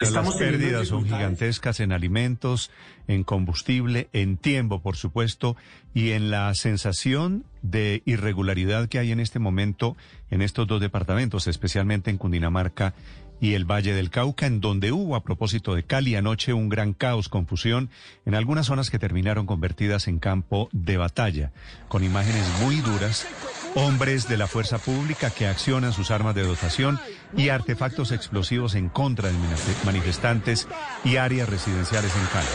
Las pérdidas son gigantescas en alimentos, en combustible, en tiempo, por supuesto, y en la sensación de irregularidad que hay en este momento en estos dos departamentos, especialmente en Cundinamarca y el Valle del Cauca, en donde hubo, a propósito de Cali, anoche un gran caos, confusión, en algunas zonas que terminaron convertidas en campo de batalla, con imágenes muy duras, hombres de la fuerza pública que accionan sus armas de dotación y artefactos explosivos en contra de manifestantes y áreas residenciales en Cali.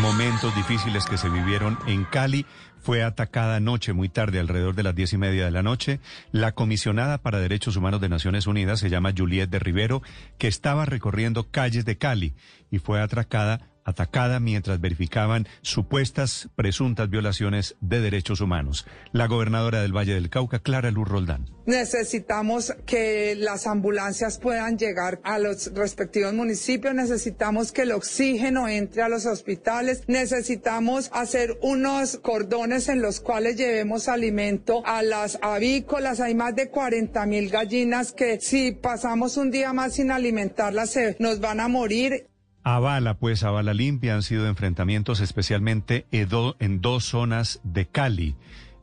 Momentos difíciles que se vivieron en Cali. Fue atacada anoche, muy tarde, alrededor de las diez y media de la noche. La comisionada para Derechos Humanos de Naciones Unidas se llama Juliette de Rivero, que estaba recorriendo calles de Cali y fue atracada atacada mientras verificaban supuestas presuntas violaciones de derechos humanos. La gobernadora del Valle del Cauca, Clara Luz Roldán. Necesitamos que las ambulancias puedan llegar a los respectivos municipios, necesitamos que el oxígeno entre a los hospitales, necesitamos hacer unos cordones en los cuales llevemos alimento a las avícolas. Hay más de 40 mil gallinas que si pasamos un día más sin alimentarlas se nos van a morir. Avala, pues, Avala Limpia han sido enfrentamientos especialmente en dos zonas de Cali.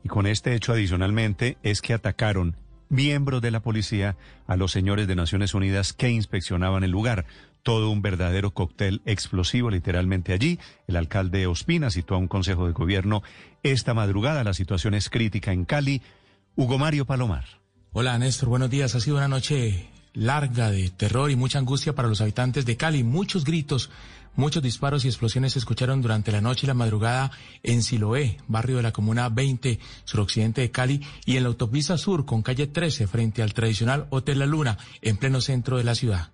Y con este hecho adicionalmente es que atacaron miembros de la policía a los señores de Naciones Unidas que inspeccionaban el lugar. Todo un verdadero cóctel explosivo literalmente allí. El alcalde Ospina citó a un consejo de gobierno esta madrugada. La situación es crítica en Cali. Hugo Mario Palomar. Hola Néstor, buenos días. Ha sido una noche larga de terror y mucha angustia para los habitantes de Cali. Muchos gritos, muchos disparos y explosiones se escucharon durante la noche y la madrugada en Siloé, barrio de la Comuna 20, suroccidente de Cali, y en la autopista sur con calle 13 frente al tradicional Hotel La Luna, en pleno centro de la ciudad.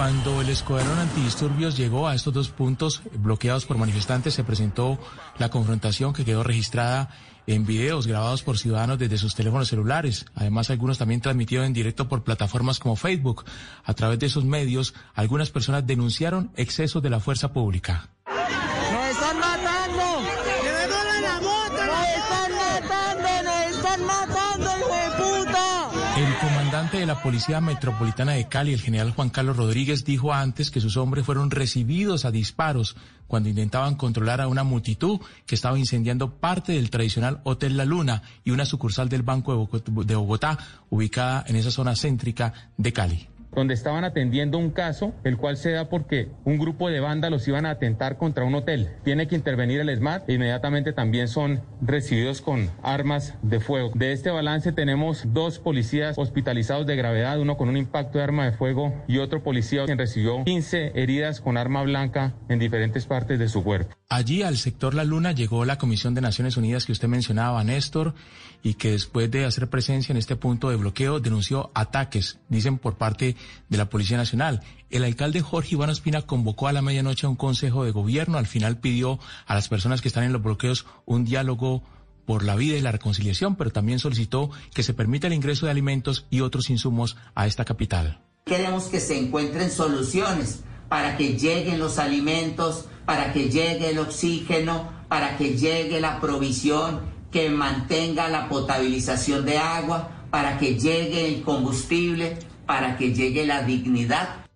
Cuando el escuadrón antidisturbios llegó a estos dos puntos bloqueados por manifestantes, se presentó la confrontación que quedó registrada en videos grabados por ciudadanos desde sus teléfonos celulares. Además, algunos también transmitidos en directo por plataformas como Facebook. A través de esos medios, algunas personas denunciaron excesos de la fuerza pública. Comandante de la Policía Metropolitana de Cali, el general Juan Carlos Rodríguez, dijo antes que sus hombres fueron recibidos a disparos cuando intentaban controlar a una multitud que estaba incendiando parte del tradicional Hotel La Luna y una sucursal del Banco de Bogotá, ubicada en esa zona céntrica de Cali donde estaban atendiendo un caso, el cual se da porque un grupo de vándalos iban a atentar contra un hotel. Tiene que intervenir el SMAT e inmediatamente también son recibidos con armas de fuego. De este balance tenemos dos policías hospitalizados de gravedad, uno con un impacto de arma de fuego y otro policía quien recibió 15 heridas con arma blanca en diferentes partes de su cuerpo. Allí al sector La Luna llegó la Comisión de Naciones Unidas que usted mencionaba, Néstor, y que después de hacer presencia en este punto de bloqueo denunció ataques, dicen por parte de la Policía Nacional. El alcalde Jorge Iván Ospina convocó a la medianoche a un consejo de gobierno. Al final pidió a las personas que están en los bloqueos un diálogo por la vida y la reconciliación, pero también solicitó que se permita el ingreso de alimentos y otros insumos a esta capital. Queremos que se encuentren soluciones para que lleguen los alimentos, para que llegue el oxígeno, para que llegue la provisión que mantenga la potabilización de agua, para que llegue el combustible, para que llegue la dignidad.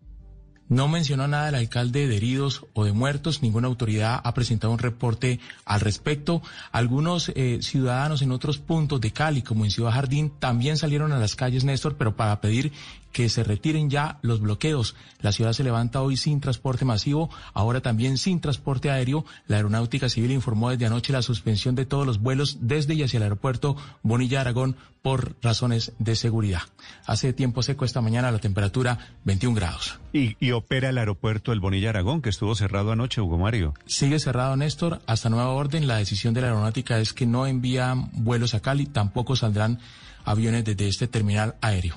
No mencionó nada el alcalde de heridos o de muertos. Ninguna autoridad ha presentado un reporte al respecto. Algunos eh, ciudadanos en otros puntos de Cali, como en Ciudad Jardín, también salieron a las calles, Néstor, pero para pedir que se retiren ya los bloqueos. La ciudad se levanta hoy sin transporte masivo, ahora también sin transporte aéreo. La Aeronáutica Civil informó desde anoche la suspensión de todos los vuelos desde y hacia el aeropuerto Bonilla Aragón por razones de seguridad. Hace tiempo seco esta mañana la temperatura 21 grados. Y, y opera el aeropuerto del Bonilla Aragón, que estuvo cerrado anoche, Hugo Mario. Sigue cerrado, Néstor. Hasta nueva orden, la decisión de la aeronáutica es que no envían vuelos a Cali, tampoco saldrán aviones desde este terminal aéreo.